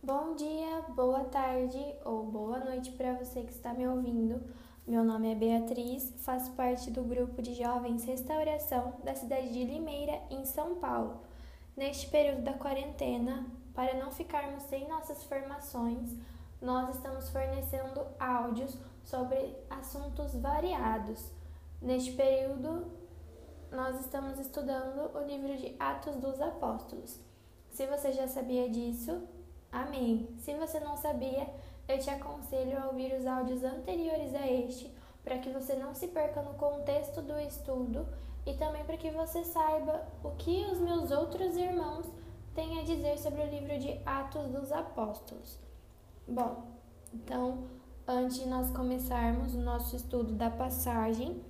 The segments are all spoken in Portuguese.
Bom dia, boa tarde ou boa noite para você que está me ouvindo. Meu nome é Beatriz, faço parte do grupo de jovens Restauração da cidade de Limeira, em São Paulo. Neste período da quarentena, para não ficarmos sem nossas formações, nós estamos fornecendo áudios sobre assuntos variados. Neste período, nós estamos estudando o livro de Atos dos Apóstolos. Se você já sabia disso, amém. Se você não sabia, eu te aconselho a ouvir os áudios anteriores a este, para que você não se perca no contexto do estudo e também para que você saiba o que os meus outros irmãos têm a dizer sobre o livro de Atos dos Apóstolos. Bom, então, antes de nós começarmos o nosso estudo da passagem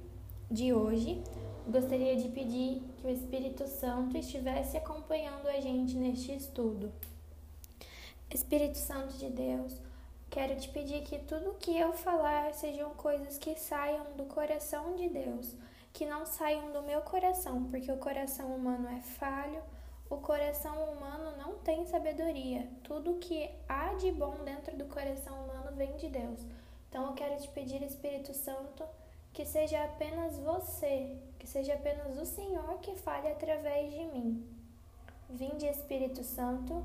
de hoje, gostaria de pedir que o Espírito Santo estivesse acompanhando a gente neste estudo. Espírito Santo de Deus, quero te pedir que tudo que eu falar sejam coisas que saiam do coração de Deus, que não saiam do meu coração, porque o coração humano é falho, o coração humano não tem sabedoria. Tudo que há de bom dentro do coração humano vem de Deus. Então eu quero te pedir, Espírito Santo, que seja apenas você, que seja apenas o Senhor que fale através de mim. Vinde, Espírito Santo,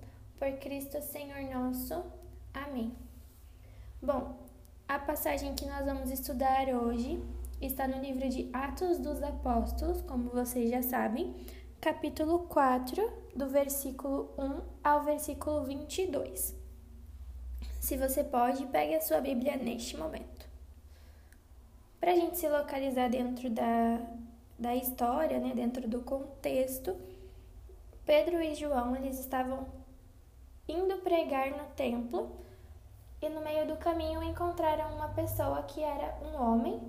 Por Cristo Senhor nosso. Amém. Bom, a passagem que nós vamos estudar hoje está no livro de Atos dos Apóstolos, como vocês já sabem, capítulo 4, do versículo 1 ao versículo 22. Se você pode, pegue a sua Bíblia neste momento. Para a gente se localizar dentro da, da história, né, dentro do contexto, Pedro e João eles estavam indo pregar no templo e no meio do caminho encontraram uma pessoa que era um homem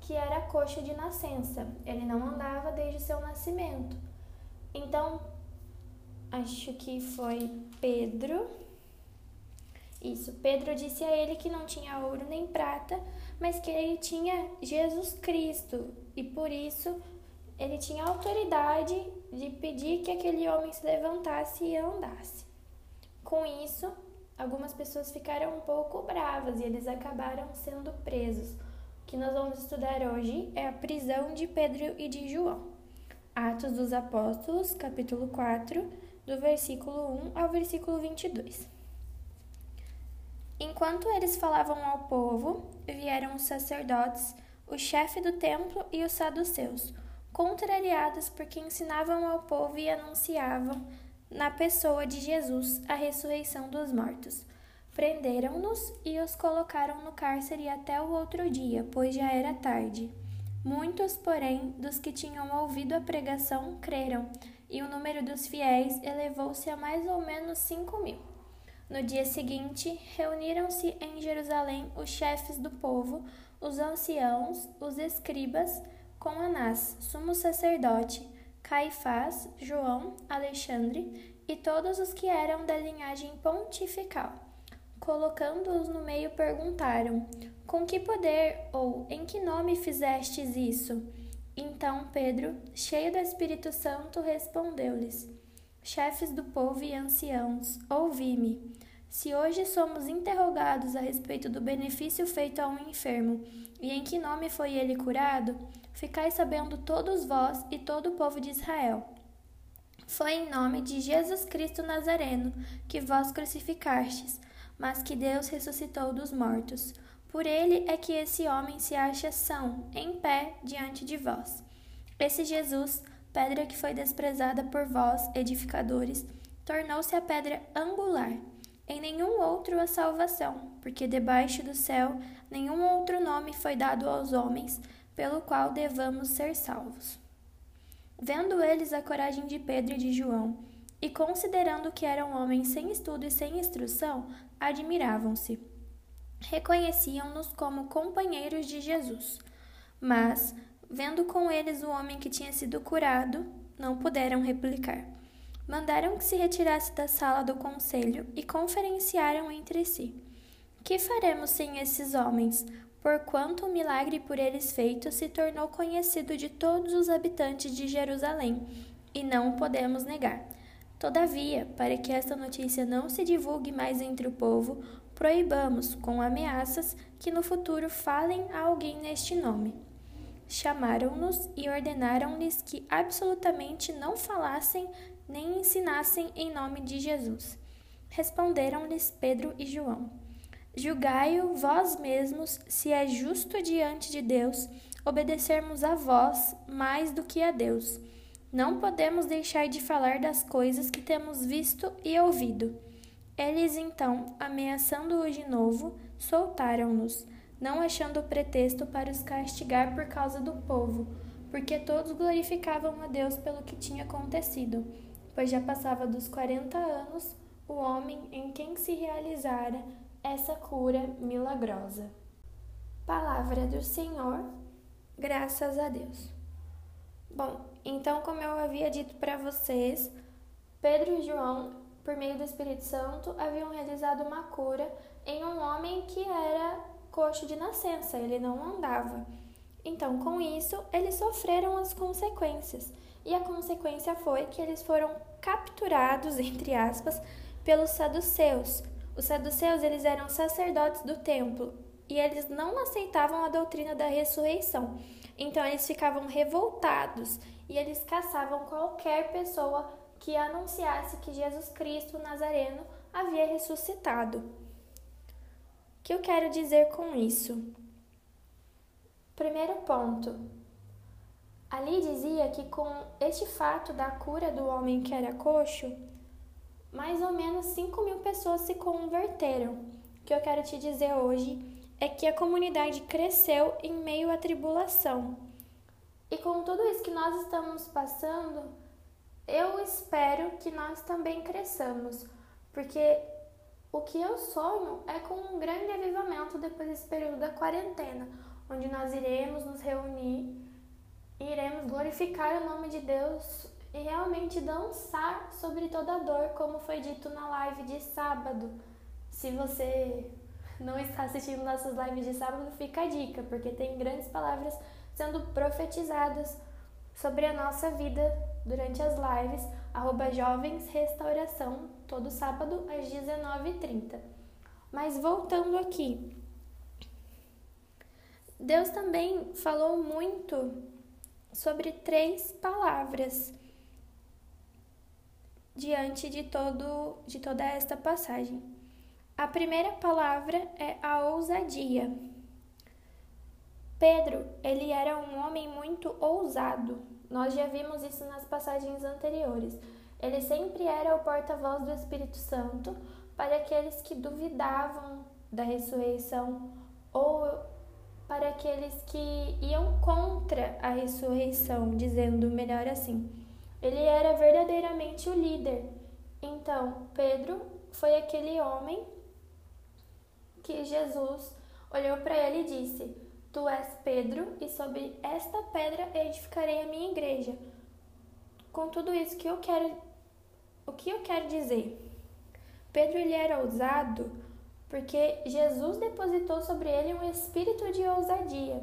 que era coxo de nascença. Ele não andava desde seu nascimento. Então, acho que foi Pedro. Isso, Pedro disse a ele que não tinha ouro nem prata, mas que ele tinha Jesus Cristo e por isso ele tinha autoridade de pedir que aquele homem se levantasse e andasse. Com isso, algumas pessoas ficaram um pouco bravas e eles acabaram sendo presos. O que nós vamos estudar hoje é a prisão de Pedro e de João. Atos dos Apóstolos, capítulo 4, do versículo 1 ao versículo 22. Enquanto eles falavam ao povo, vieram os sacerdotes, o chefe do templo e os saduceus, contrariados porque ensinavam ao povo e anunciavam, na pessoa de Jesus, a ressurreição dos mortos. Prenderam-nos e os colocaram no cárcere até o outro dia, pois já era tarde. Muitos, porém, dos que tinham ouvido a pregação creram, e o número dos fiéis elevou-se a mais ou menos cinco mil. No dia seguinte, reuniram-se em Jerusalém os chefes do povo, os anciãos, os escribas, com Anás, sumo sacerdote, Caifás, João, Alexandre e todos os que eram da linhagem pontifical. Colocando-os no meio, perguntaram: Com que poder ou em que nome fizestes isso? Então Pedro, cheio do Espírito Santo, respondeu-lhes: Chefes do povo e anciãos, ouvi-me. Se hoje somos interrogados a respeito do benefício feito a um enfermo e em que nome foi ele curado, ficai sabendo todos vós e todo o povo de Israel. Foi em nome de Jesus Cristo Nazareno que vós crucificastes, mas que Deus ressuscitou dos mortos. Por ele é que esse homem se acha são, em pé, diante de vós. Esse Jesus pedra que foi desprezada por vós, edificadores, tornou-se a pedra angular. Em nenhum outro a salvação, porque debaixo do céu nenhum outro nome foi dado aos homens, pelo qual devamos ser salvos. Vendo eles a coragem de Pedro e de João, e, considerando que eram homens sem estudo e sem instrução, admiravam-se. Reconheciam-nos como companheiros de Jesus. Mas, vendo com eles o homem que tinha sido curado, não puderam replicar. Mandaram que se retirasse da sala do conselho e conferenciaram entre si. Que faremos sem esses homens? Porquanto o milagre por eles feito se tornou conhecido de todos os habitantes de Jerusalém, e não o podemos negar. Todavia, para que esta notícia não se divulgue mais entre o povo, proibamos, com ameaças, que no futuro falem a alguém neste nome. Chamaram-nos e ordenaram-lhes que absolutamente não falassem nem ensinassem em nome de Jesus. Responderam-lhes Pedro e João: Julgai-o vós mesmos se é justo diante de Deus obedecermos a vós mais do que a Deus. Não podemos deixar de falar das coisas que temos visto e ouvido. Eles então, ameaçando-o de novo, soltaram-nos, não achando pretexto para os castigar por causa do povo, porque todos glorificavam a Deus pelo que tinha acontecido pois já passava dos 40 anos o homem em quem se realizara essa cura milagrosa. Palavra do Senhor, graças a Deus. Bom, então, como eu havia dito para vocês, Pedro e João, por meio do Espírito Santo, haviam realizado uma cura em um homem que era coxo de nascença, ele não andava. Então, com isso, eles sofreram as consequências e a consequência foi que eles foram capturados, entre aspas, pelos saduceus. Os saduceus eles eram sacerdotes do templo e eles não aceitavam a doutrina da ressurreição. Então eles ficavam revoltados e eles caçavam qualquer pessoa que anunciasse que Jesus Cristo Nazareno havia ressuscitado. O que eu quero dizer com isso? Primeiro ponto, Ali dizia que com este fato da cura do homem que era coxo, mais ou menos 5 mil pessoas se converteram. O que eu quero te dizer hoje é que a comunidade cresceu em meio à tribulação. E com tudo isso que nós estamos passando, eu espero que nós também cresçamos, porque o que eu sonho é com um grande avivamento depois desse período da quarentena, onde nós iremos nos reunir iremos glorificar o nome de Deus e realmente dançar sobre toda dor, como foi dito na live de sábado. Se você não está assistindo nossas lives de sábado, fica a dica, porque tem grandes palavras sendo profetizadas sobre a nossa vida durante as lives, arroba Jovens Restauração, todo sábado às 19h30. Mas voltando aqui, Deus também falou muito sobre três palavras diante de todo de toda esta passagem. A primeira palavra é a ousadia. Pedro, ele era um homem muito ousado. Nós já vimos isso nas passagens anteriores. Ele sempre era o porta-voz do Espírito Santo para aqueles que duvidavam da ressurreição ou para aqueles que iam contra a ressurreição, dizendo melhor assim. Ele era verdadeiramente o líder. Então, Pedro foi aquele homem que Jesus olhou para ele e disse: Tu és Pedro, e sobre esta pedra edificarei a minha igreja. Com tudo isso que eu quero, o que eu quero dizer? Pedro ele era ousado porque Jesus depositou sobre ele um espírito de ousadia.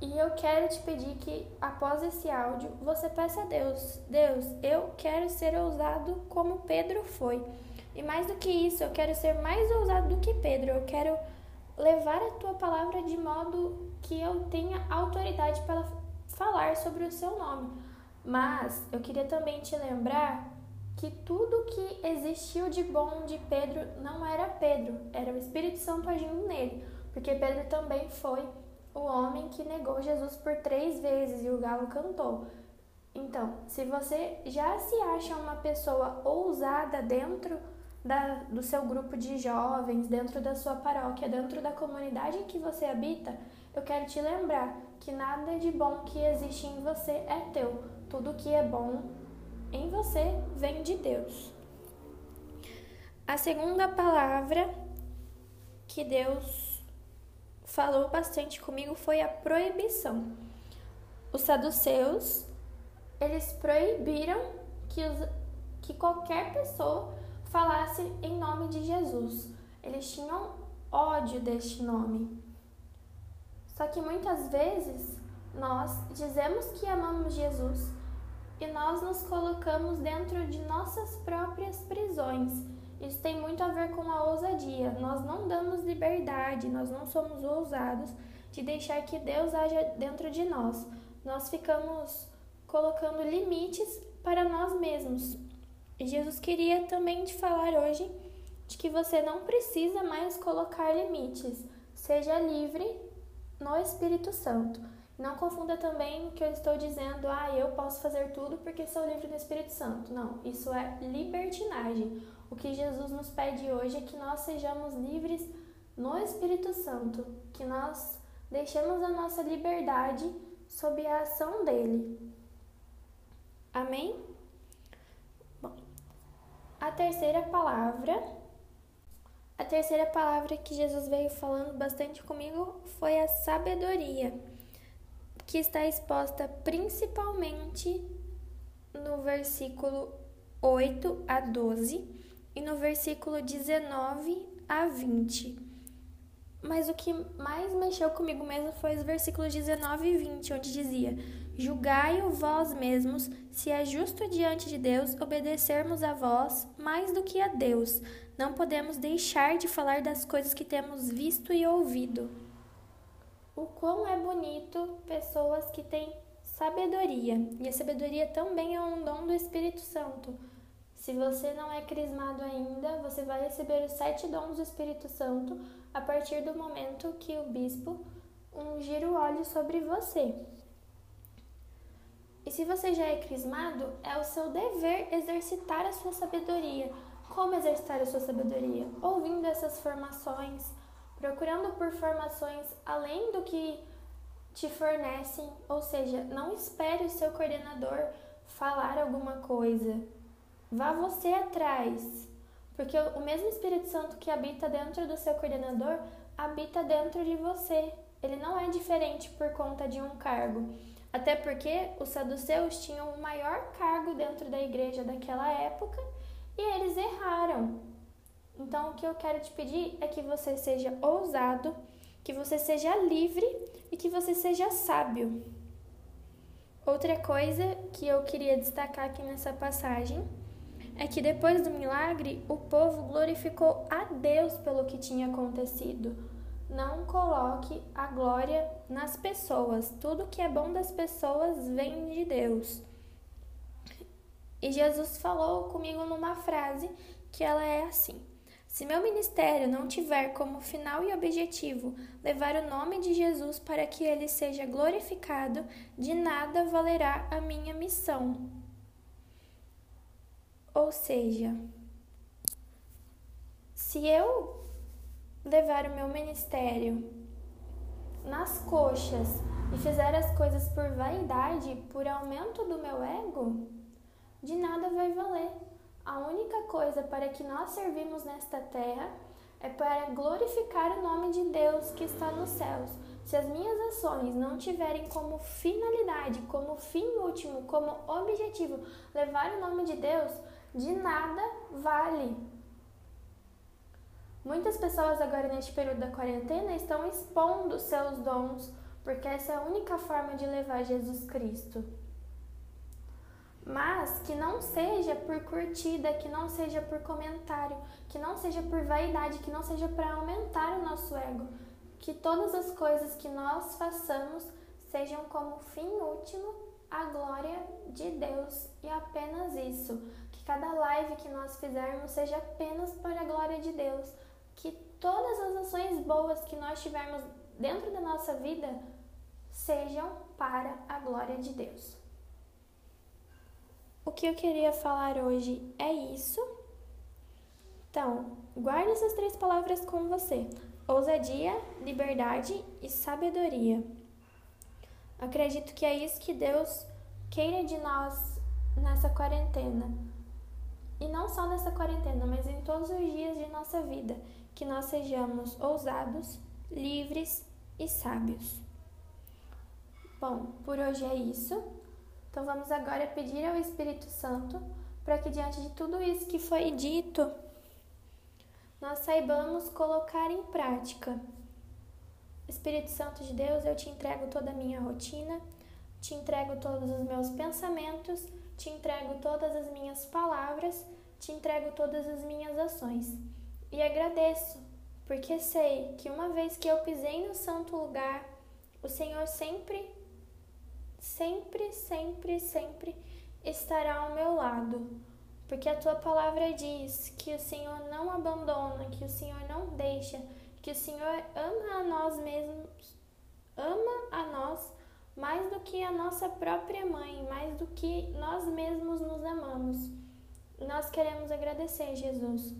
E eu quero te pedir que, após esse áudio, você peça a Deus: Deus, eu quero ser ousado como Pedro foi. E mais do que isso, eu quero ser mais ousado do que Pedro. Eu quero levar a tua palavra de modo que eu tenha autoridade para falar sobre o seu nome. Mas eu queria também te lembrar que tudo que existiu de bom de Pedro não era Pedro, era o Espírito Santo agindo nele, porque Pedro também foi o homem que negou Jesus por três vezes e o galo cantou. Então, se você já se acha uma pessoa ousada dentro da, do seu grupo de jovens, dentro da sua paróquia, dentro da comunidade em que você habita, eu quero te lembrar que nada de bom que existe em você é teu. Tudo que é bom em você vem de Deus. A segunda palavra que Deus falou bastante comigo foi a proibição. Os saduceus, eles proibiram que, os, que qualquer pessoa falasse em nome de Jesus. Eles tinham ódio deste nome. Só que muitas vezes nós dizemos que amamos Jesus e nós nos colocamos dentro de nossas próprias prisões. Isso tem muito a ver com a ousadia. Nós não damos liberdade, nós não somos ousados de deixar que Deus haja dentro de nós. Nós ficamos colocando limites para nós mesmos. E Jesus queria também te falar hoje de que você não precisa mais colocar limites. Seja livre no Espírito Santo. Não confunda também o que eu estou dizendo, ah, eu posso fazer tudo porque sou livre do Espírito Santo. Não, isso é libertinagem. O que Jesus nos pede hoje é que nós sejamos livres no Espírito Santo, que nós deixemos a nossa liberdade sob a ação dele. Amém? Bom, a terceira palavra, a terceira palavra que Jesus veio falando bastante comigo foi a sabedoria que está exposta principalmente no versículo 8 a 12 e no versículo 19 a 20. Mas o que mais mexeu comigo mesmo foi os versículos 19 e 20, onde dizia: Julgai-o vós mesmos, se é justo diante de Deus obedecermos a vós mais do que a Deus. Não podemos deixar de falar das coisas que temos visto e ouvido o quão é bonito pessoas que têm sabedoria. E a sabedoria também é um dom do Espírito Santo. Se você não é crismado ainda, você vai receber os sete dons do Espírito Santo a partir do momento que o bispo ungir o óleo sobre você. E se você já é crismado, é o seu dever exercitar a sua sabedoria. Como exercitar a sua sabedoria? Ouvindo essas formações, procurando por formações além do que te fornecem, ou seja, não espere o seu coordenador falar alguma coisa. Vá você atrás, porque o mesmo Espírito Santo que habita dentro do seu coordenador habita dentro de você. Ele não é diferente por conta de um cargo. Até porque os saduceus tinham o maior cargo dentro da igreja daquela época e eles erraram. Então, o que eu quero te pedir é que você seja ousado, que você seja livre e que você seja sábio. Outra coisa que eu queria destacar aqui nessa passagem é que depois do milagre, o povo glorificou a Deus pelo que tinha acontecido. Não coloque a glória nas pessoas. Tudo que é bom das pessoas vem de Deus. E Jesus falou comigo numa frase que ela é assim: se meu ministério não tiver como final e objetivo levar o nome de Jesus para que ele seja glorificado, de nada valerá a minha missão. Ou seja, se eu levar o meu ministério nas coxas e fizer as coisas por vaidade, por aumento do meu ego, de nada vai valer. A única coisa para que nós servimos nesta terra é para glorificar o nome de Deus que está nos céus. Se as minhas ações não tiverem como finalidade, como fim último, como objetivo levar o nome de Deus, de nada vale. Muitas pessoas agora neste período da quarentena estão expondo seus dons, porque essa é a única forma de levar Jesus Cristo mas que não seja por curtida, que não seja por comentário, que não seja por vaidade, que não seja para aumentar o nosso ego. Que todas as coisas que nós façamos sejam como fim último a glória de Deus e apenas isso. Cada live que nós fizermos seja apenas para a glória de Deus. Que todas as ações boas que nós tivermos dentro da nossa vida sejam para a glória de Deus. O que eu queria falar hoje é isso. Então, guarde essas três palavras com você: ousadia, liberdade e sabedoria. Acredito que é isso que Deus queira de nós nessa quarentena. E não só nessa quarentena, mas em todos os dias de nossa vida, que nós sejamos ousados, livres e sábios. Bom, por hoje é isso. Então vamos agora pedir ao Espírito Santo para que diante de tudo isso que foi dito, nós saibamos colocar em prática. Espírito Santo de Deus, eu te entrego toda a minha rotina, te entrego todos os meus pensamentos, te entrego todas as minhas palavras, te entrego todas as minhas ações. E agradeço, porque sei que uma vez que eu pisei no santo lugar, o Senhor sempre sempre, sempre, sempre estará ao meu lado. Porque a tua palavra diz que o Senhor não abandona, que o Senhor não deixa, que o Senhor ama a nós mesmos, mais do que a nossa própria mãe, mais do que nós mesmos nos amamos. Nós queremos agradecer, Jesus,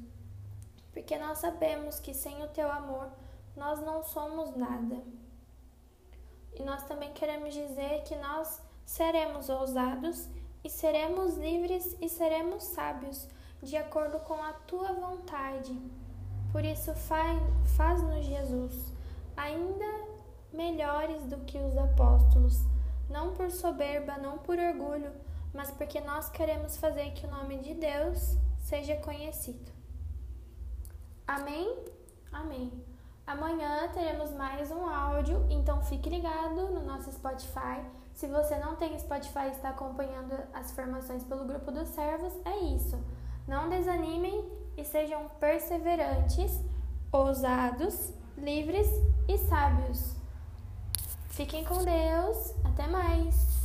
porque nós sabemos que sem o teu amor nós não somos nada. E nós também queremos dizer que nós seremos ousados e seremos livres e seremos sábios, de acordo com a tua vontade. Por isso, faz-nos, Jesus, ainda melhores do que os apóstolos, não por soberba, não por orgulho, mas porque nós queremos fazer que o nome de Deus seja conhecido. Amém? Amém. Amanhã teremos mais um áudio, então fique ligado no nosso Spotify. Se você não tem Spotify e está acompanhando as formações pelo grupo dos servos, é isso. Não desanimem e sejam perseverantes, ousados, livres e sábios. Fiquem com Deus. Até mais!